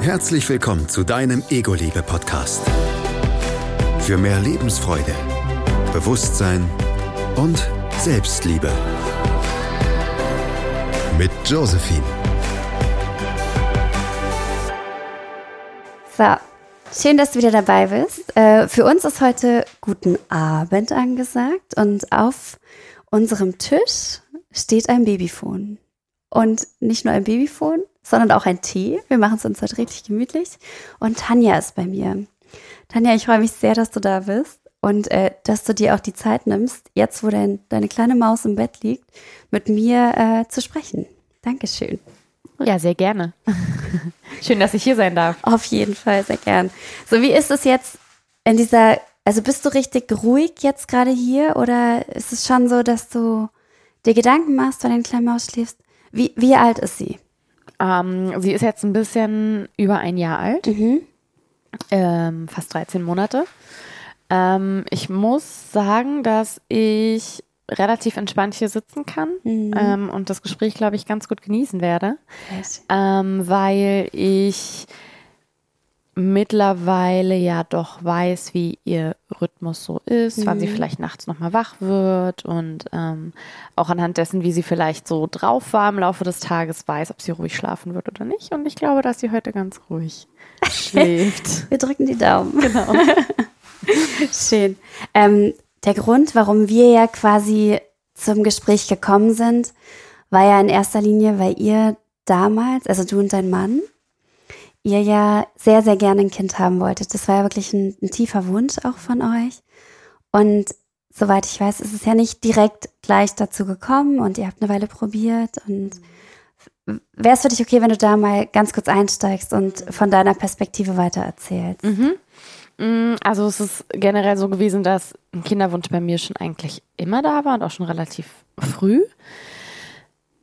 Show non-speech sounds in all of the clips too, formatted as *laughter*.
Herzlich willkommen zu deinem Ego-Liebe-Podcast. Für mehr Lebensfreude, Bewusstsein und Selbstliebe. Mit Josephine. So, schön, dass du wieder dabei bist. Äh, für uns ist heute Guten Abend angesagt und auf unserem Tisch steht ein Babyphone. Und nicht nur ein Babyphone, sondern auch ein Tee. Wir machen es uns heute richtig gemütlich. Und Tanja ist bei mir. Tanja, ich freue mich sehr, dass du da bist und äh, dass du dir auch die Zeit nimmst, jetzt wo dein, deine kleine Maus im Bett liegt, mit mir äh, zu sprechen. Dankeschön. Ja, sehr gerne. *laughs* Schön, dass ich hier sein darf. Auf jeden Fall, sehr gern. So, wie ist es jetzt in dieser, also bist du richtig ruhig jetzt gerade hier oder ist es schon so, dass du dir Gedanken machst, wenn deine kleine Maus schläfst? Wie, wie alt ist sie? Ähm, sie ist jetzt ein bisschen über ein Jahr alt, Mhm. ähm, fast 13 Monate. Ähm, ich muss sagen, dass ich relativ entspannt hier sitzen kann Mhm. ähm, und das Gespräch, glaube ich, ganz gut genießen werde, ähm, weil ich mittlerweile ja doch weiß, wie ihr Rhythmus so ist, wann sie Mhm. vielleicht nachts nochmal wach wird und ähm, auch anhand dessen, wie sie vielleicht so drauf war im Laufe des Tages, weiß, ob sie ruhig schlafen wird oder nicht. Und ich glaube, dass sie heute ganz ruhig *laughs* schläft. Wir drücken die Daumen. Genau. *laughs* Schön. Ähm, der Grund, warum wir ja quasi zum Gespräch gekommen sind, war ja in erster Linie, weil ihr damals, also du und dein Mann, ihr ja sehr, sehr gerne ein Kind haben wolltet. Das war ja wirklich ein, ein tiefer Wunsch auch von euch. Und soweit ich weiß, ist es ja nicht direkt gleich dazu gekommen und ihr habt eine Weile probiert. Und wäre es für dich okay, wenn du da mal ganz kurz einsteigst und von deiner Perspektive weiter erzählst? Mhm. Mm, Also es ist generell so gewesen, dass ein Kinderwunsch bei mir schon eigentlich immer da war und auch schon relativ früh.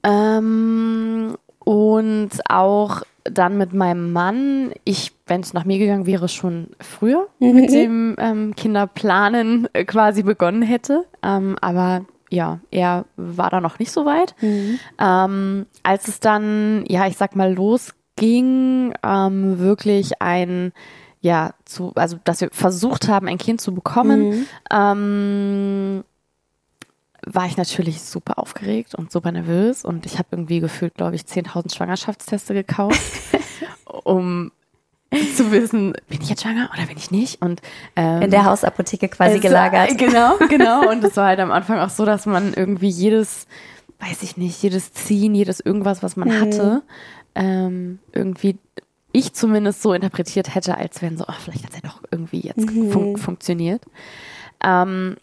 Ähm, und auch dann mit meinem Mann, ich, wenn es nach mir gegangen wäre, schon früher mit dem ähm, Kinderplanen äh, quasi begonnen hätte. Ähm, aber ja, er war da noch nicht so weit. Mhm. Ähm, als es dann, ja, ich sag mal, losging, ähm, wirklich ein, ja, zu, also dass wir versucht haben, ein Kind zu bekommen, Mhm. ähm, war ich natürlich super aufgeregt und super nervös und ich habe irgendwie gefühlt, glaube ich, 10.000 Schwangerschaftsteste gekauft, *laughs* um zu wissen, bin ich jetzt schwanger oder bin ich nicht? Und ähm, In der Hausapotheke quasi gelagert. *laughs* Genau, genau. *laughs* Und es war halt am Anfang auch so, dass man irgendwie jedes, weiß ich nicht, jedes Ziehen, jedes irgendwas, was man Mhm. hatte, ähm, irgendwie ich zumindest so interpretiert hätte, als wenn so, ach, vielleicht hat es ja doch irgendwie jetzt Mhm. fun funktioniert. Ähm,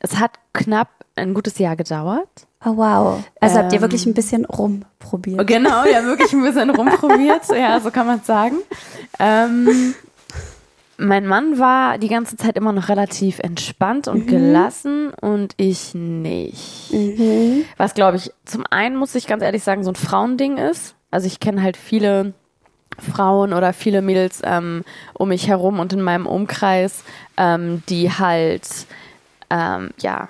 es hat knapp ein gutes Jahr gedauert. Oh wow. Also habt ihr Ähm, wirklich ein bisschen rumprobiert. Genau, ja, wirklich ein bisschen rumprobiert. Ja, so kann man es sagen. Ähm, mein Mann war die ganze Zeit immer noch relativ entspannt und gelassen und ich nicht. Mhm. Was, glaube ich, zum einen muss ich ganz ehrlich sagen, so ein Frauending ist. Also ich kenne halt viele Frauen oder viele Mädels ähm, um mich herum und in meinem Umkreis, ähm, die halt, ähm, ja,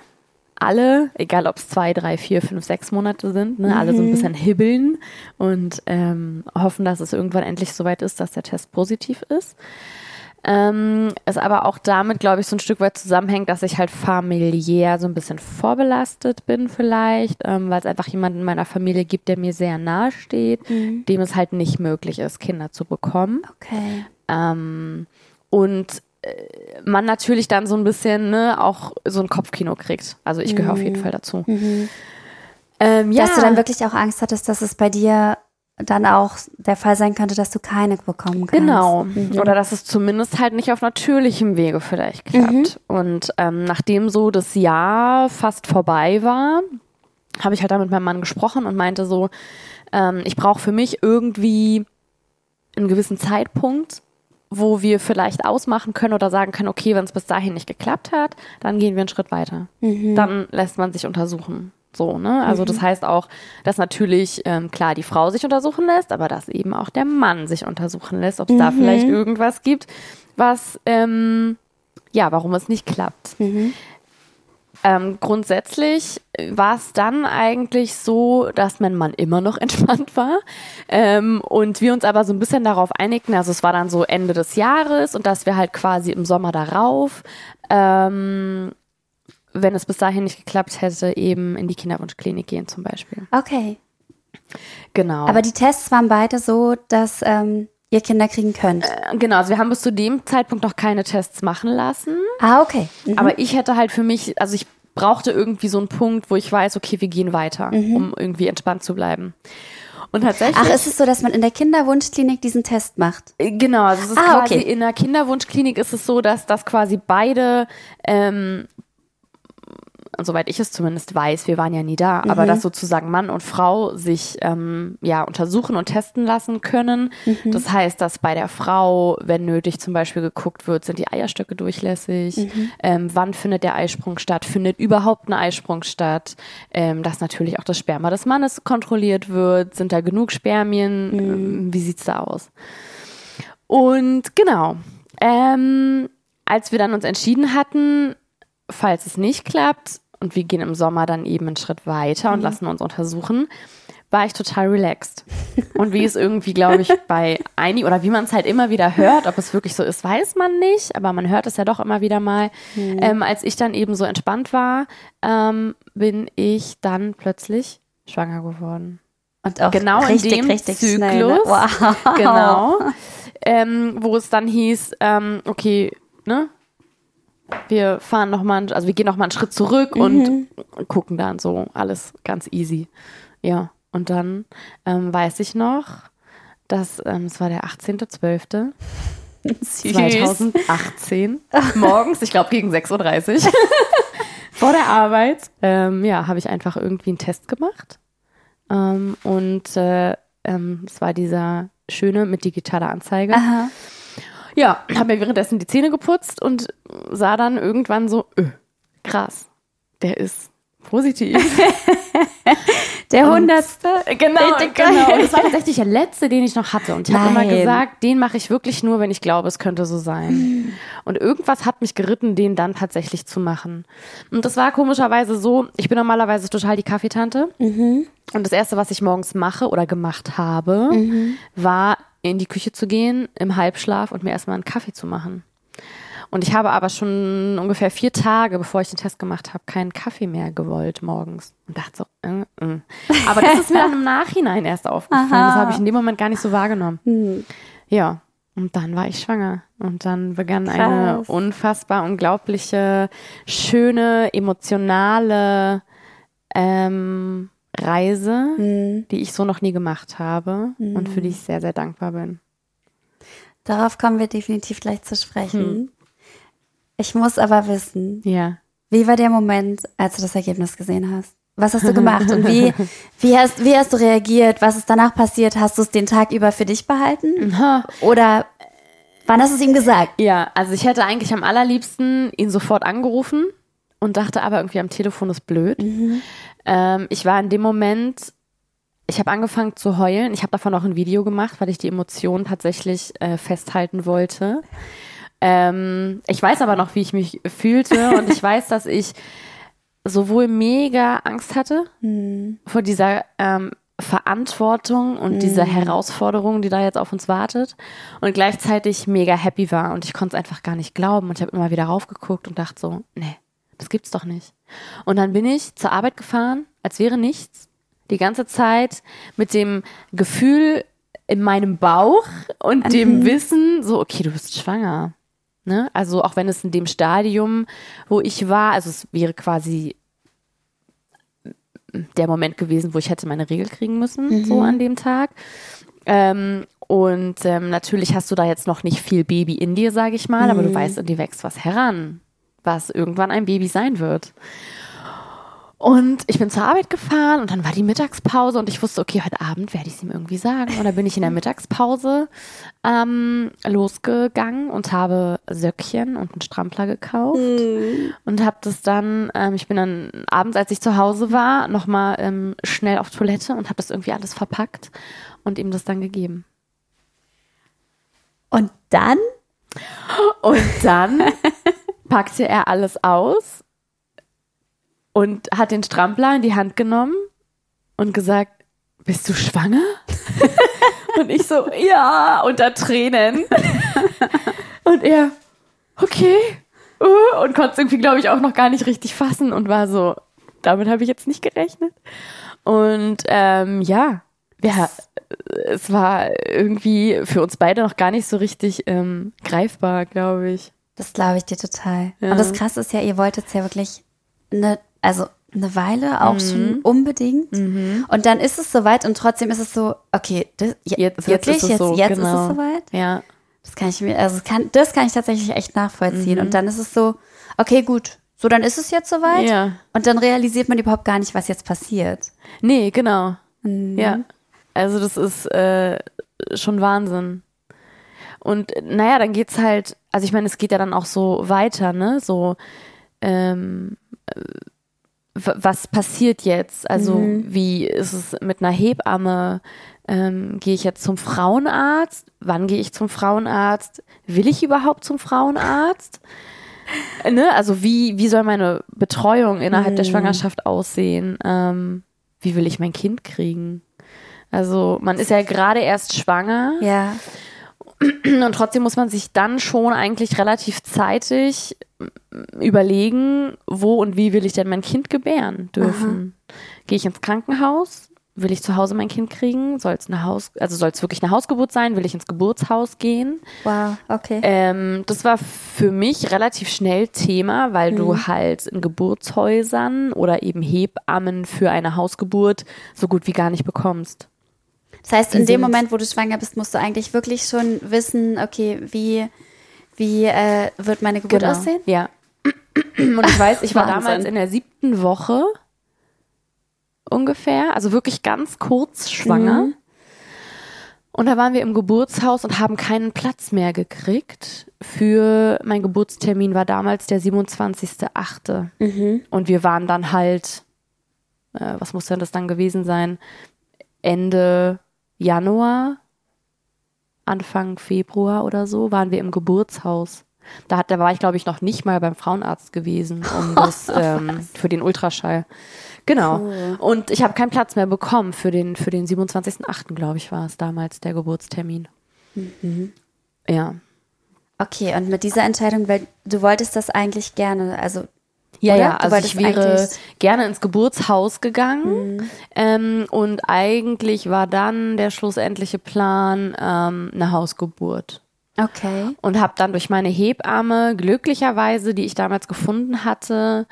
alle, egal ob es zwei, drei, vier, fünf, sechs Monate sind, ne, alle so ein bisschen hibbeln und ähm, hoffen, dass es irgendwann endlich soweit ist, dass der Test positiv ist. Ähm, es aber auch damit, glaube ich, so ein Stück weit zusammenhängt, dass ich halt familiär so ein bisschen vorbelastet bin vielleicht, ähm, weil es einfach jemanden in meiner Familie gibt, der mir sehr nahe steht, Mhm. dem es halt nicht möglich ist, Kinder zu bekommen. Okay. Ähm, und man natürlich dann so ein bisschen ne, auch so ein Kopfkino kriegt. Also ich gehöre auf jeden Fall dazu. Mhm. Ähm, ja, Dass du dann wirklich auch Angst hattest, dass es bei dir dann auch der Fall sein könnte, dass du keine bekommen kannst. Genau. Mhm. Oder dass es zumindest halt nicht auf natürlichem Wege vielleicht klappt. Und ähm, nachdem so das Jahr fast vorbei war, habe ich halt da mit meinem Mann gesprochen und meinte so, ähm, ich brauche für mich irgendwie einen gewissen Zeitpunkt, wo wir vielleicht ausmachen können oder sagen können, okay, wenn es bis dahin nicht geklappt hat, dann gehen wir einen Schritt weiter. Mhm. Dann lässt man sich untersuchen. So, ne? Also das heißt auch, dass natürlich ähm, klar die Frau sich untersuchen lässt, aber dass eben auch der Mann sich untersuchen lässt, ob es da vielleicht irgendwas gibt, was ähm, ja, warum es nicht klappt. Mhm. Ähm, grundsätzlich war es dann eigentlich so, dass mein Mann immer noch *laughs* entspannt war ähm, und wir uns aber so ein bisschen darauf einigten, also es war dann so Ende des Jahres und dass wir halt quasi im Sommer darauf, ähm, wenn es bis dahin nicht geklappt hätte, eben in die Kinderwunschklinik gehen zum Beispiel. Okay. Genau. Aber die Tests waren beide so, dass ähm, ihr Kinder kriegen könnt. Äh, genau, also wir haben bis zu dem Zeitpunkt noch keine Tests machen lassen. ah, okay. Mhm. Aber ich hätte halt für mich, also ich brauchte irgendwie so einen Punkt, wo ich weiß, okay, wir gehen weiter, um irgendwie entspannt zu bleiben. Und tatsächlich. Mhm. Ach, ist es so, dass man in der Kinderwunschklinik diesen Test macht? Äh, Genau, also es ist Ah, quasi okay. in der Kinderwunschklinik ist es so, dass das quasi beide, ähm, soweit ich es zumindest weiß, wir waren ja nie da, Mhm. aber dass sozusagen Mann und Frau sich ähm, ja untersuchen und testen lassen können. Mhm. Das heißt, dass bei der Frau, wenn nötig, zum Beispiel geguckt wird, sind die Eierstöcke durchlässig, Mhm. ähm, wann findet der Eisprung statt, findet überhaupt ein Eisprung statt, ähm, dass natürlich auch das Sperma des Mannes kontrolliert wird, sind da genug Spermien, ähm, wie sieht's da aus? Und genau, ähm, als wir dann uns entschieden hatten, falls es nicht klappt und wir gehen im Sommer dann eben einen Schritt weiter und lassen uns untersuchen, war ich total relaxed. Und wie es irgendwie, glaube ich, bei einigen, oder wie man es halt immer wieder hört, ob es wirklich so ist, weiß man nicht, aber man hört es ja doch immer wieder mal. Ähm, als ich dann eben so entspannt war, ähm, bin ich dann plötzlich schwanger geworden. Und auch Genau in richtig, dem richtig schnell. Ne? Zyklus. Wow. Genau. Ähm, wo es dann hieß, ähm, okay, ne? Wir fahren noch mal, also wir gehen noch mal einen Schritt zurück und gucken dann so alles ganz easy. Ja, und dann ähm, weiß ich noch, dass ähm, es war der 18.12. Süß. 2018 *laughs* morgens, ich glaube gegen 6.30 Uhr *laughs* vor der Arbeit, ähm, ja, habe ich einfach irgendwie einen Test gemacht. Ähm, und äh, ähm, es war dieser schöne mit digitaler Anzeige. Aha. Ja, habe mir währenddessen die Zähne geputzt und sah dann irgendwann so, öh, krass, der ist positiv. *laughs* Der hundertste. Genau, genau. Und *laughs* das war tatsächlich der letzte, den ich noch hatte. Und ich habe immer gesagt, den mache ich wirklich nur, wenn ich glaube, es könnte so sein. Und irgendwas hat mich geritten, den dann tatsächlich zu machen. Und das war komischerweise so, ich bin normalerweise total die Kaffeetante. Und das Erste, was ich morgens mache oder gemacht habe, war in die Küche zu gehen, im Halbschlaf und mir erstmal einen Kaffee zu machen. Und ich habe aber schon ungefähr vier Tage, bevor ich den Test gemacht habe, keinen Kaffee mehr gewollt morgens. Und dachte so, äh, äh. Aber das ist mir dann im Nachhinein erst aufgefallen. Das habe ich in dem Moment gar nicht so wahrgenommen. Ja, und dann war ich schwanger. Und dann begann eine Krass. unfassbar unglaubliche, schöne, emotionale ähm, Reise, die ich so noch nie gemacht habe und für die ich sehr, sehr dankbar bin. Darauf kommen wir definitiv gleich zu sprechen. Hm. Ich muss aber wissen, Ja. wie war der Moment, als du das Ergebnis gesehen hast? Was hast du gemacht und wie, *laughs* wie, hast, wie hast du reagiert? Was ist danach passiert? Hast du es den Tag über für dich behalten? Oder wann hast du es ihm gesagt? Ja, also ich hätte eigentlich am allerliebsten ihn sofort angerufen und dachte aber irgendwie am Telefon ist blöd. Ähm, ich war in dem Moment, ich habe angefangen zu heulen. Ich habe davon auch ein Video gemacht, weil ich die Emotionen tatsächlich äh, festhalten wollte. Ähm, ich weiß aber noch, wie ich mich fühlte. *laughs* Und ich weiß, dass ich sowohl mega Angst hatte vor dieser ähm, Verantwortung und dieser Herausforderung, die da jetzt auf uns wartet und gleichzeitig mega happy war. Und ich konnte es einfach gar nicht glauben und ich habe immer wieder raufgeguckt und dachte so, nee, das gibt's doch nicht. Und dann bin ich zur Arbeit gefahren, als wäre nichts, die ganze Zeit mit dem Gefühl in meinem Bauch und dem Wissen, so, okay, du bist schwanger. Ne? Also auch wenn es in dem Stadium, wo ich war, also es wäre quasi der Moment gewesen, wo ich hätte meine Regel kriegen müssen, so an dem Tag. Ähm, und ähm, natürlich hast du da jetzt noch nicht viel Baby in dir, sage ich mal, aber du weißt, in dir wächst was heran, was irgendwann ein Baby sein wird. Und ich bin zur Arbeit gefahren und dann war die Mittagspause und ich wusste, okay, heute Abend werde ich es ihm irgendwie sagen. Und dann bin ich in der Mittagspause ähm, losgegangen und habe Söckchen und einen Strampler gekauft und habe das dann, ähm, ich bin dann abends, als ich zu Hause war, nochmal ähm, schnell auf Toilette und habe das irgendwie alles verpackt und ihm das dann gegeben. Und dann? Und dann packte er alles aus, und hat den Strampler in die Hand genommen und gesagt, bist du schwanger? *laughs* und ich so, ja, unter Tränen. *laughs* und er, okay. Uh, und konnte es irgendwie, glaube ich, auch noch gar nicht richtig fassen und war so, damit habe ich jetzt nicht gerechnet. Und ähm, ja, ja, es war irgendwie für uns beide noch gar nicht so richtig ähm, greifbar, glaube ich. Das glaube ich dir total. Ja. Und das Krasse ist ja, ihr wolltet es ja wirklich eine, also eine Weile auch mhm. schon unbedingt. Mhm. Und dann ist es soweit und trotzdem ist es so, okay, das, jetzt, wirklich, jetzt, ist es, so, jetzt, genau. ist es genau. soweit. Ja. Das kann ich mir, also kann, das kann ich tatsächlich echt nachvollziehen. Mhm. Und dann ist es so, okay, gut, so dann ist es jetzt soweit. Ja. Und dann realisiert man überhaupt gar nicht, was jetzt passiert. Nee, genau. Mhm. Ja. Also das ist äh, schon Wahnsinn. Und naja, dann geht's halt, also ich meine, es geht ja dann auch so weiter, ne? So, ähm, was passiert jetzt? Also mhm. wie ist es mit einer Hebamme? Ähm, gehe ich jetzt zum Frauenarzt? Wann gehe ich zum Frauenarzt? Will ich überhaupt zum Frauenarzt? *laughs* ne? Also wie, wie soll meine Betreuung innerhalb mhm. der Schwangerschaft aussehen? Ähm, wie will ich mein Kind kriegen? Also man ist ja gerade erst schwanger. Ja. Und trotzdem muss man sich dann schon eigentlich relativ zeitig überlegen, wo und wie will ich denn mein Kind gebären dürfen. Gehe ich ins Krankenhaus? Will ich zu Hause mein Kind kriegen? Soll es eine Haus, also soll es wirklich eine Hausgeburt sein? Will ich ins Geburtshaus gehen? Wow, okay. Ähm, das war für mich relativ schnell Thema, weil mhm. du halt in Geburtshäusern oder eben Hebammen für eine Hausgeburt so gut wie gar nicht bekommst. Das heißt, in dem Moment, wo du schwanger bist, musst du eigentlich wirklich schon wissen, okay, wie, wie äh, wird meine Geburt genau. aussehen? Ja. Und ich weiß, ich war Wahnsinn. damals in der siebten Woche ungefähr, also wirklich ganz kurz schwanger. Mhm. Und da waren wir im Geburtshaus und haben keinen Platz mehr gekriegt. Für mein Geburtstermin war damals der 27.8. Mhm. Und wir waren dann halt, äh, was muss denn das dann gewesen sein? Ende Januar, Anfang Februar oder so, waren wir im Geburtshaus. Da, hat, da war ich, glaube ich, noch nicht mal beim Frauenarzt gewesen, um *laughs* das ähm, für den Ultraschall. Genau. Cool. Und ich habe keinen Platz mehr bekommen für den, für den 27.8., glaube ich, war es damals der Geburtstermin. Mhm. Ja. Okay, und mit dieser Entscheidung, weil du wolltest das eigentlich gerne, also ja, Oder? ja, also ich wäre gerne ins Geburtshaus gegangen mhm. ähm, und eigentlich war dann der schlussendliche Plan ähm, eine Hausgeburt. Okay. Und habe dann durch meine Hebamme glücklicherweise, die ich damals gefunden hatte,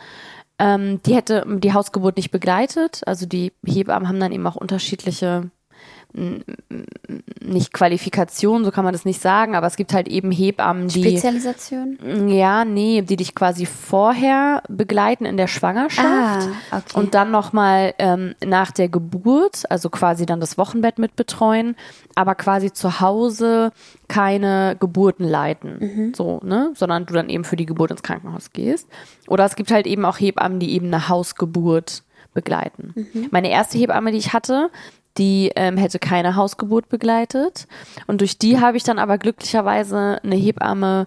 ähm, die hätte die Hausgeburt nicht begleitet. Also die Hebammen haben dann eben auch unterschiedliche nicht Qualifikation, so kann man das nicht sagen, aber es gibt halt eben Hebammen, die. Spezialisation? Ja, nee, die dich quasi vorher begleiten in der Schwangerschaft ah, okay. und dann nochmal ähm, nach der Geburt, also quasi dann das Wochenbett mitbetreuen, aber quasi zu Hause keine Geburten leiten, mhm. so, ne, sondern du dann eben für die Geburt ins Krankenhaus gehst. Oder es gibt halt eben auch Hebammen, die eben eine Hausgeburt begleiten. Mhm. Meine erste Hebamme, die ich hatte, die ähm, hätte keine Hausgeburt begleitet. Und durch die habe ich dann aber glücklicherweise eine Hebamme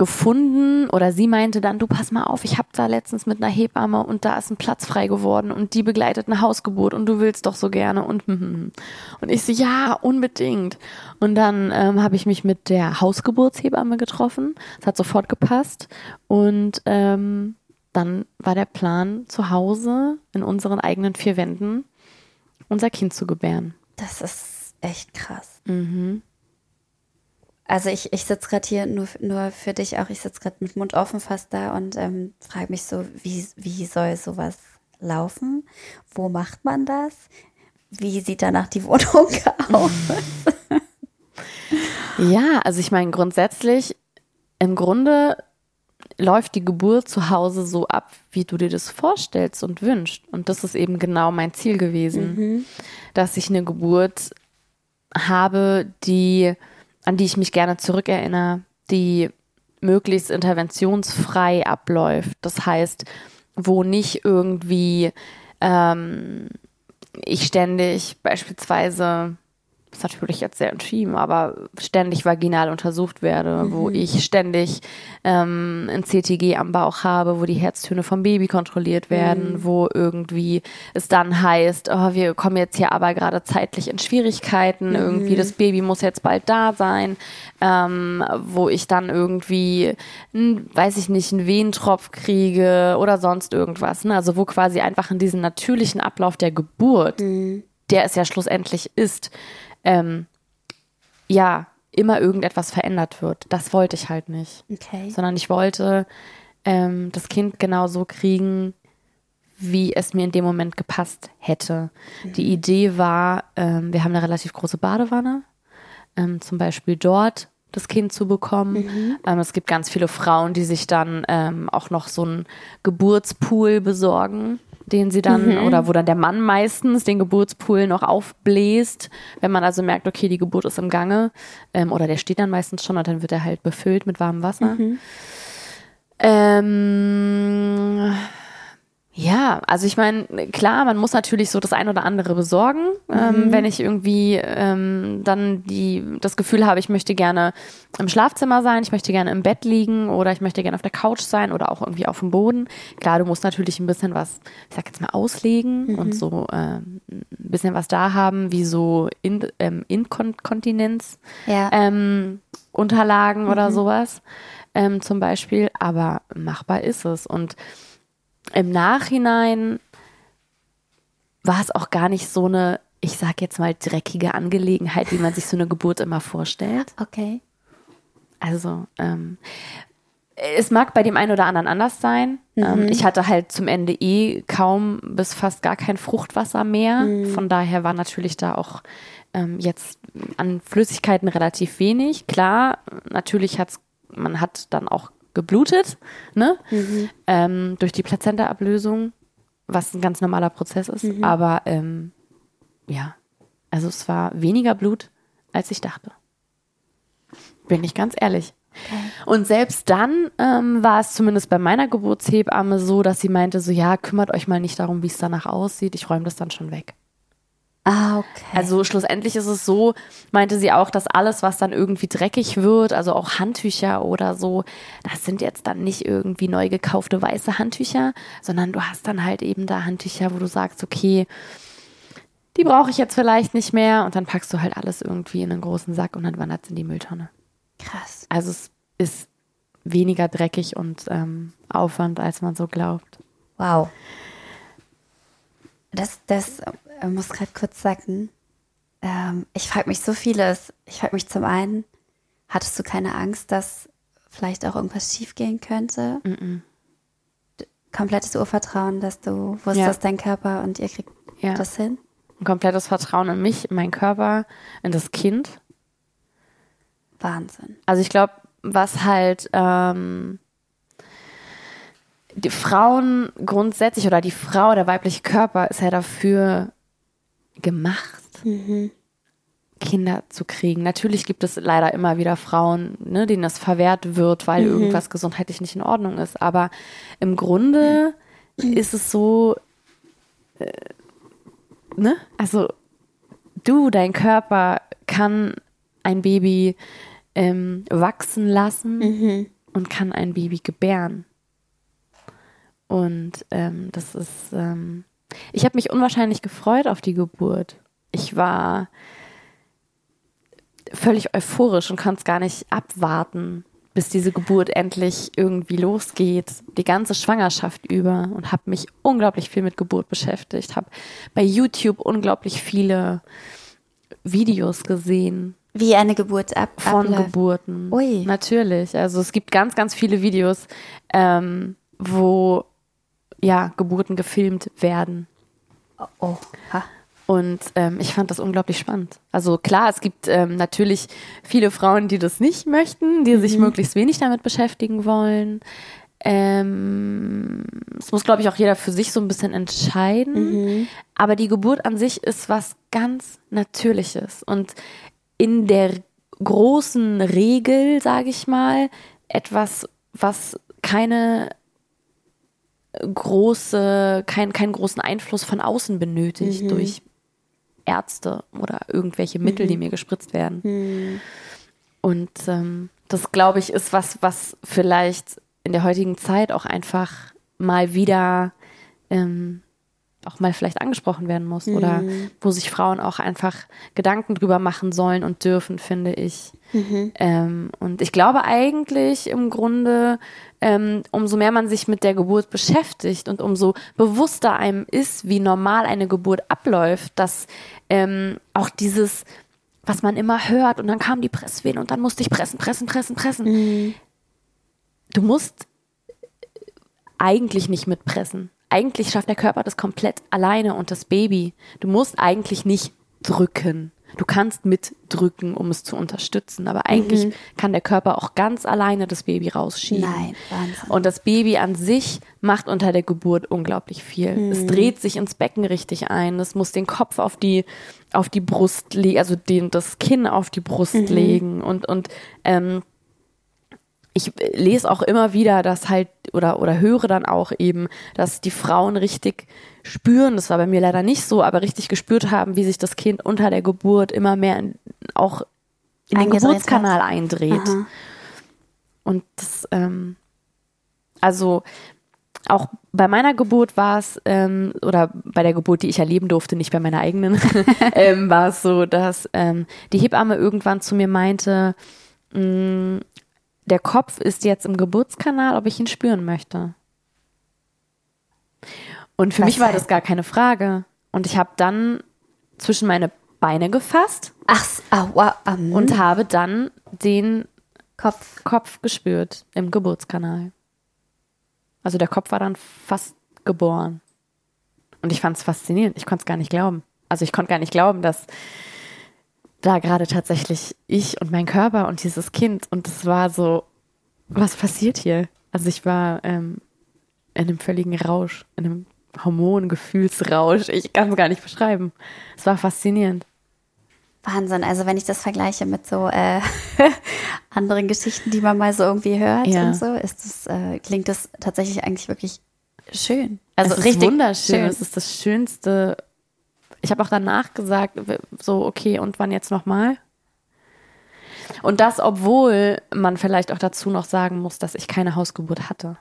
gefunden oder sie meinte dann, du pass mal auf, ich habe da letztens mit einer Hebamme und da ist ein Platz frei geworden und die begleitet eine Hausgeburt und du willst doch so gerne und hm, hm, hm. und ich so, ja, unbedingt. Und dann ähm, habe ich mich mit der Hausgeburtshebamme getroffen, es hat sofort gepasst und ähm, dann war der Plan zu Hause in unseren eigenen vier Wänden unser Kind zu gebären. Das ist echt krass. Mhm. Also ich, ich sitze gerade hier nur, nur für dich auch, ich sitze gerade mit Mund offen fast da und ähm, frage mich so, wie, wie soll sowas laufen? Wo macht man das? Wie sieht danach die Wohnung *laughs* aus? ja, also ich meine grundsätzlich, im Grunde läuft die Geburt zu Hause so ab, wie du dir das vorstellst und wünschst. Und das ist eben genau mein Ziel gewesen, mhm. dass ich eine Geburt habe, die, an die ich mich gerne zurückerinnere, die möglichst interventionsfrei abläuft. Das heißt, wo nicht irgendwie ähm, ich ständig beispielsweise ist natürlich jetzt sehr intim, aber ständig vaginal untersucht werde, mhm. wo ich ständig ähm, ein CTG am Bauch habe, wo die Herztöne vom Baby kontrolliert werden, mhm. wo irgendwie es dann heißt, oh, wir kommen jetzt hier aber gerade zeitlich in Schwierigkeiten, mhm. irgendwie das Baby muss jetzt bald da sein, ähm, wo ich dann irgendwie, n, weiß ich nicht, einen Wehentropf kriege oder sonst irgendwas. Ne? Also wo quasi einfach in diesen natürlichen Ablauf der Geburt, mhm. der es ja schlussendlich ist, ähm, ja, immer irgendetwas verändert wird. Das wollte ich halt nicht. Okay. Sondern ich wollte ähm, das Kind genau so kriegen, wie es mir in dem Moment gepasst hätte. Mhm. Die Idee war, ähm, wir haben eine relativ große Badewanne, ähm, zum Beispiel dort das Kind zu bekommen. Mhm. Ähm, es gibt ganz viele Frauen, die sich dann ähm, auch noch so einen Geburtspool besorgen den sie dann, mhm. oder wo dann der Mann meistens den Geburtspool noch aufbläst, wenn man also merkt, okay, die Geburt ist im Gange, ähm, oder der steht dann meistens schon und dann wird er halt befüllt mit warmem Wasser. Mhm. Ähm, ja, also ich meine, klar, man muss natürlich so das ein oder andere besorgen, ähm, mhm. ähm, wenn ich irgendwie ähm, dann die, das Gefühl habe, ich möchte gerne im Schlafzimmer sein, ich möchte gerne im Bett liegen oder ich möchte gerne auf der Couch sein oder auch irgendwie auf dem Boden. Klar, du musst natürlich ein bisschen was, ich sag jetzt mal, auslegen mhm. und so äh, ein bisschen was da haben, wie so in, ähm, Inkontinenz ja. ähm, Unterlagen mhm. oder sowas ähm, zum Beispiel, aber machbar ist es und im Nachhinein war es auch gar nicht so eine, ich sag jetzt mal, dreckige Angelegenheit, wie man sich so eine Geburt immer vorstellt. Okay. Also, ähm, es mag bei dem einen oder anderen anders sein. Mhm. Ähm, ich hatte halt zum Ende eh kaum bis fast gar kein Fruchtwasser mehr. Mhm. Von daher war natürlich da auch ähm, jetzt an Flüssigkeiten relativ wenig. Klar, natürlich hat's, man hat dann auch geblutet, ne? Mhm. Ähm, durch die Plazenta-Ablösung, was ein ganz normaler Prozess ist. Mhm. Aber ähm, ja, also es war weniger Blut, als ich dachte. Bin ich ganz ehrlich. Okay. Und selbst dann ähm, war es zumindest bei meiner Geburtshebamme so, dass sie meinte, so ja, kümmert euch mal nicht darum, wie es danach aussieht, ich räume das dann schon weg. Ah, okay. Also schlussendlich ist es so, meinte sie auch, dass alles, was dann irgendwie dreckig wird, also auch Handtücher oder so, das sind jetzt dann nicht irgendwie neu gekaufte weiße Handtücher, sondern du hast dann halt eben da Handtücher, wo du sagst, okay, die brauche ich jetzt vielleicht nicht mehr und dann packst du halt alles irgendwie in einen großen Sack und dann wandert es in die Mülltonne. Krass. Also es ist weniger dreckig und ähm, Aufwand, als man so glaubt. Wow. Das, das ich muss gerade kurz sagen, ähm, ich frage mich so vieles. Ich frage mich zum einen, hattest du keine Angst, dass vielleicht auch irgendwas schiefgehen könnte? Mm -mm. Komplettes Urvertrauen, dass du wusstest, ja. dein Körper und ihr kriegt ja. das hin? Ein komplettes Vertrauen in mich, in meinen Körper, in das Kind. Wahnsinn. Also ich glaube, was halt ähm, die Frauen grundsätzlich oder die Frau, der weibliche Körper ist ja dafür gemacht, mhm. Kinder zu kriegen. Natürlich gibt es leider immer wieder Frauen, ne, denen das verwehrt wird, weil mhm. irgendwas gesundheitlich nicht in Ordnung ist. Aber im Grunde mhm. ist es so, äh, ne? Also du, dein Körper kann ein Baby ähm, wachsen lassen mhm. und kann ein Baby gebären. Und ähm, das ist ähm, ich habe mich unwahrscheinlich gefreut auf die Geburt. Ich war völlig euphorisch und konnte es gar nicht abwarten, bis diese Geburt endlich irgendwie losgeht, die ganze Schwangerschaft über und habe mich unglaublich viel mit Geburt beschäftigt, habe bei YouTube unglaublich viele Videos gesehen. Wie eine Geburt ab von abläuft. Geburten. Ui. Natürlich. Also es gibt ganz, ganz viele Videos, ähm, wo ja, Geburten gefilmt werden. Oh, oh. Ha. Und ähm, ich fand das unglaublich spannend. Also klar, es gibt ähm, natürlich viele Frauen, die das nicht möchten, die mhm. sich möglichst wenig damit beschäftigen wollen. Ähm, es muss, glaube ich, auch jeder für sich so ein bisschen entscheiden. Mhm. Aber die Geburt an sich ist was ganz Natürliches. Und in der großen Regel, sage ich mal, etwas, was keine große, kein, keinen großen Einfluss von außen benötigt mhm. durch Ärzte oder irgendwelche Mittel, die mir gespritzt werden. Und ähm, das, glaube ich, ist was, was vielleicht in der heutigen Zeit auch einfach mal wieder ähm, auch mal vielleicht angesprochen werden muss oder wo sich Frauen auch einfach Gedanken drüber machen sollen und dürfen, finde ich. Ähm, und ich glaube eigentlich im Grunde, ähm, umso mehr man sich mit der Geburt beschäftigt und umso bewusster einem ist, wie normal eine Geburt abläuft, dass ähm, auch dieses, was man immer hört und dann kam die Presswehen und dann musste ich pressen, pressen, pressen, pressen. Du musst eigentlich nicht mitpressen. Eigentlich schafft der Körper das komplett alleine und das Baby. Du musst eigentlich nicht drücken. Du kannst mitdrücken, um es zu unterstützen, aber eigentlich kann der Körper auch ganz alleine das Baby rausschieben. Nein, Wahnsinn. Und das Baby an sich macht unter der Geburt unglaublich viel. Es dreht sich ins Becken richtig ein. Es muss den Kopf auf die, auf die Brust legen, also den, das Kinn auf die Brust legen und, und ähm, ich lese auch immer wieder, dass halt, oder, oder höre dann auch eben, dass die Frauen richtig spüren, das war bei mir leider nicht so, aber richtig gespürt haben, wie sich das Kind unter der Geburt immer mehr in, auch in den Geburtskanal eindreht. Aha. Und das, ähm, also auch bei meiner Geburt war es, ähm, oder bei der Geburt, die ich erleben durfte, nicht bei meiner eigenen, *laughs* ähm, war es so, dass ähm, die Hebamme irgendwann zu mir meinte, mh, der Kopf ist jetzt im Geburtskanal, ob ich ihn spüren möchte. Und für Was mich war das gar keine Frage. Und ich habe dann zwischen meine Beine gefasst Ach, s- ah, ähm, und habe dann den Kopf. Kopf gespürt im Geburtskanal. Also der Kopf war dann fast geboren. Und ich fand es faszinierend. Ich konnte es gar nicht glauben. Also ich konnte gar nicht glauben, dass da gerade tatsächlich ich und mein Körper und dieses Kind und es war so, was passiert hier? Also ich war ähm, in einem völligen Rausch, in einem Hormongefühlsrausch. Ich kann es gar nicht beschreiben. Es war faszinierend. Wahnsinn. Also wenn ich das vergleiche mit so äh, *laughs* anderen Geschichten, die man mal so irgendwie hört Ja. und so, ist das, äh, klingt das tatsächlich eigentlich wirklich schön. Also es richtig wunderschön. schön. Es ist das Schönste. Ich habe auch danach gesagt, so, okay, und wann jetzt nochmal? Und das, obwohl man vielleicht auch dazu noch sagen muss, dass ich keine Hausgeburt hatte.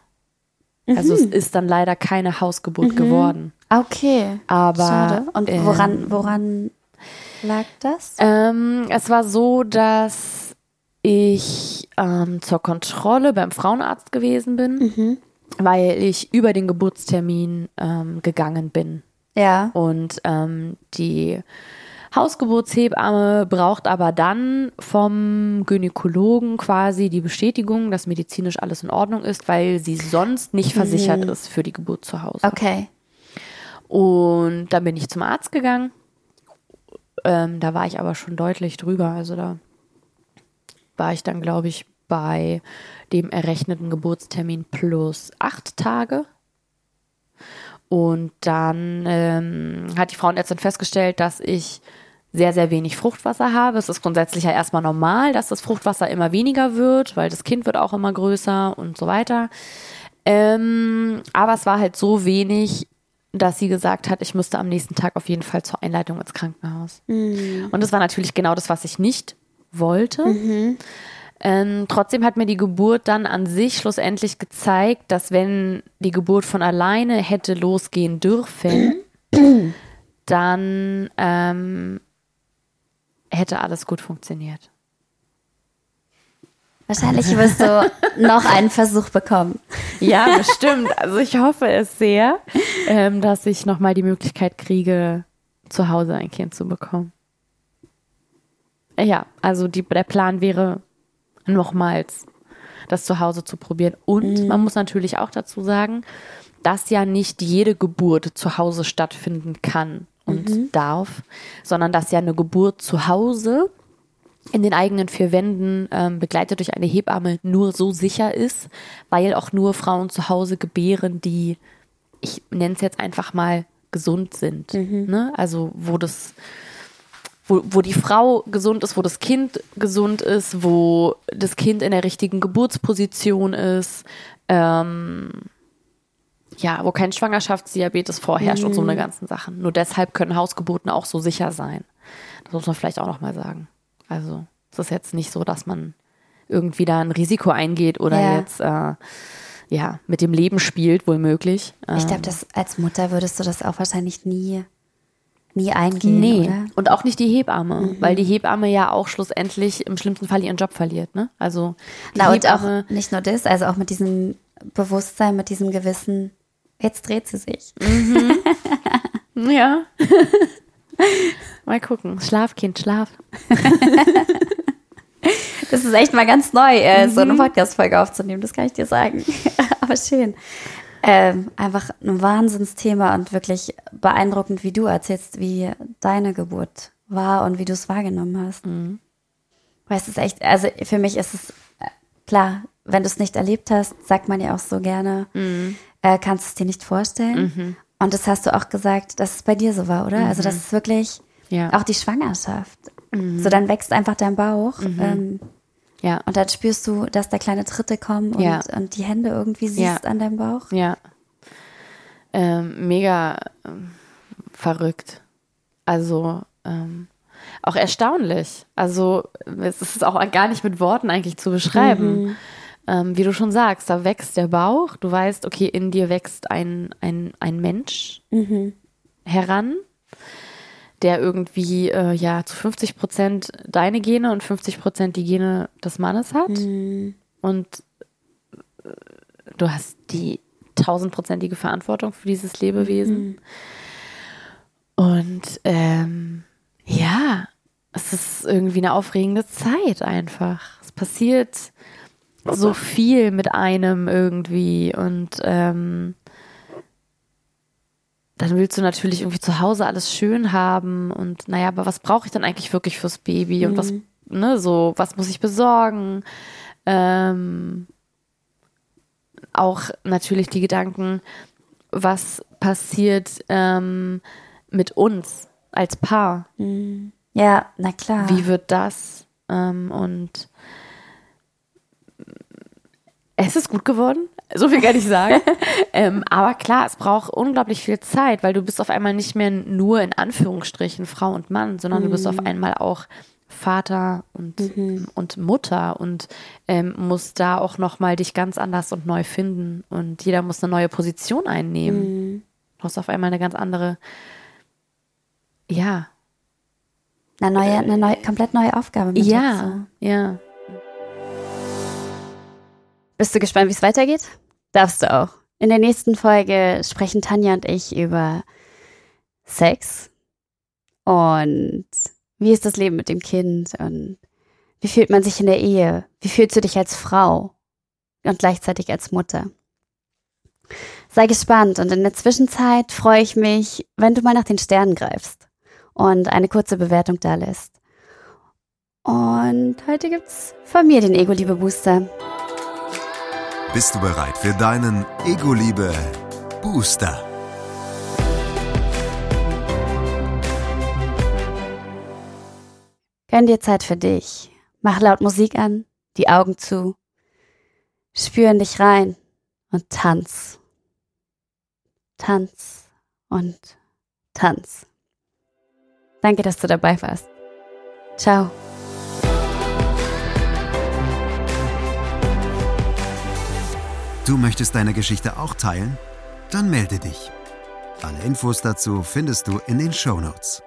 Also Mhm. es ist dann leider keine Hausgeburt geworden. Okay. Aber Schade. Und ähm, woran, woran lag das? Ähm, es war so, dass ich ähm, zur Kontrolle beim Frauenarzt gewesen bin, weil ich über den Geburtstermin ähm, gegangen bin. Ja. Und ähm, die Hausgeburtshebamme braucht aber dann vom Gynäkologen quasi die Bestätigung, dass medizinisch alles in Ordnung ist, weil sie sonst nicht versichert ist für die Geburt zu Hause. Okay. Und dann bin ich zum Arzt gegangen. Ähm, da war ich aber schon deutlich drüber. Also da war ich dann, glaube ich, bei dem errechneten Geburtstermin plus acht Tage. Und dann ähm, hat die Frauenärztin festgestellt, dass ich sehr, sehr wenig Fruchtwasser habe. Es ist grundsätzlich ja erstmal normal, dass das Fruchtwasser immer weniger wird, weil das Kind wird auch immer größer und so weiter. Ähm, aber es war halt so wenig, dass sie gesagt hat, ich müsste am nächsten Tag auf jeden Fall zur Einleitung ins Krankenhaus. Und das war natürlich genau das, was ich nicht wollte. Ähm, trotzdem hat mir die Geburt dann an sich schlussendlich gezeigt, dass wenn die Geburt von alleine hätte losgehen dürfen, *clears throat* dann ähm, hätte alles gut funktioniert. Wahrscheinlich wirst du *laughs* noch einen Versuch bekommen. Ja, bestimmt. Also ich hoffe es sehr, ähm, dass ich nochmal die Möglichkeit kriege, zu Hause ein Kind zu bekommen. Ja, also die, der Plan wäre nochmals das zu Hause zu probieren. Und man muss natürlich auch dazu sagen, dass ja nicht jede Geburt zu Hause stattfinden kann und darf, sondern dass ja eine Geburt zu Hause in den eigenen vier Wänden ähm, begleitet durch eine Hebamme nur so sicher ist, weil auch nur Frauen zu Hause gebären, die, ich nenne es jetzt einfach mal, gesund sind. Ne? Also wo das, wo, wo die Frau gesund ist, wo das Kind gesund ist, wo das Kind in der richtigen Geburtsposition ist. Ähm, ja, wo kein Schwangerschaftsdiabetes vorherrscht und so eine ganzen Sachen. Nur deshalb können Hausgeburten auch so sicher sein. Das muss man vielleicht auch nochmal sagen. Also es ist jetzt nicht so, dass man irgendwie da ein Risiko eingeht oder Ja. jetzt äh, ja mit dem Leben spielt, wohl möglich. Ich glaube, Ähm, als Mutter würdest du das auch wahrscheinlich nie, nie eingehen, Nee, oder? und auch nicht die Hebamme, weil die Hebamme ja auch schlussendlich im schlimmsten Fall ihren Job verliert. Ne? Also Na, und Hebamme, auch nicht nur das, also auch mit diesem Bewusstsein, mit diesem Gewissen, jetzt dreht sie sich. *laughs* ja. *laughs* Mal gucken. Schlaf, Kind, schlaf. *laughs* Das ist echt mal ganz neu, äh, so Mhm. eine Podcast-Folge aufzunehmen, das kann ich dir sagen. Aber schön. Ähm, einfach ein Wahnsinnsthema und wirklich beeindruckend, wie du erzählst, wie deine Geburt war und wie du es wahrgenommen hast. Mhm. Weil es ist echt, also für mich ist es äh, klar, wenn du es nicht erlebt hast, sagt man ja auch so gerne, Mhm. äh, kannst du es dir nicht vorstellen. Und das hast du auch gesagt, dass es bei dir so war, oder? Also das ist wirklich Mhm. Ja. Mhm. auch die Schwangerschaft. So, dann wächst einfach dein Bauch. Ähm, Ja. und dann spürst du, dass da kleine Tritte kommen und, Ja. und die Hände irgendwie siehst Ja. an deinem Bauch. Ja. Ähm, mega ähm, verrückt. Also ähm, auch erstaunlich. Also es ist auch gar nicht mit Worten eigentlich zu beschreiben. Ähm, wie du schon sagst, da wächst der Bauch. Du weißt, okay, in dir wächst ein, ein, ein Mensch heran, der irgendwie äh, ja zu 50 Prozent deine Gene und 50 Prozent die Gene des Mannes hat. Und äh, du hast die tausendprozentige Verantwortung für dieses Lebewesen. Und ähm, ja, es ist irgendwie eine aufregende Zeit einfach. Es passiert so viel mit einem irgendwie und ähm, dann willst du natürlich irgendwie zu Hause alles schön haben und naja, aber was brauche ich dann eigentlich wirklich fürs Baby und was, ne, so, was muss ich besorgen? Ähm, auch natürlich die Gedanken, was passiert ähm, mit uns als Paar? Ja, na klar. Wie wird das? Ähm, und es ist gut geworden. So viel kann ich sagen. *laughs* ähm, aber klar, es braucht unglaublich viel Zeit, weil du bist auf einmal nicht mehr nur in Anführungsstrichen Frau und Mann, sondern du bist auf einmal auch Vater und, und Mutter und ähm, musst da auch nochmal dich ganz anders und neu finden. Und jeder muss eine neue Position einnehmen. Du hast auf einmal eine ganz andere, ja, Eine neue, eine neue, komplett neue Aufgabe mit dazu. ja, ja. Bist du gespannt, wie es weitergeht? Darfst du auch. In der nächsten Folge sprechen Tanja und ich über Sex und wie ist das Leben mit dem Kind und wie fühlt man sich in der Ehe? Wie fühlst du dich als Frau und gleichzeitig als Mutter? Sei gespannt und in der Zwischenzeit freue ich mich, wenn du mal nach den Sternen greifst und eine kurze Bewertung da lässt. Und heute gibt's von mir den Ego-Liebe-Booster. Bist du bereit für deinen Ego-Liebe Booster? Gönn dir Zeit für dich. Mach laut Musik an, die Augen zu. Spür in dich rein und tanz. Tanz und tanz. Danke, dass du dabei warst. Ciao. Du möchtest deine Geschichte auch teilen? Dann melde dich. Alle Infos dazu findest du in den Shownotes.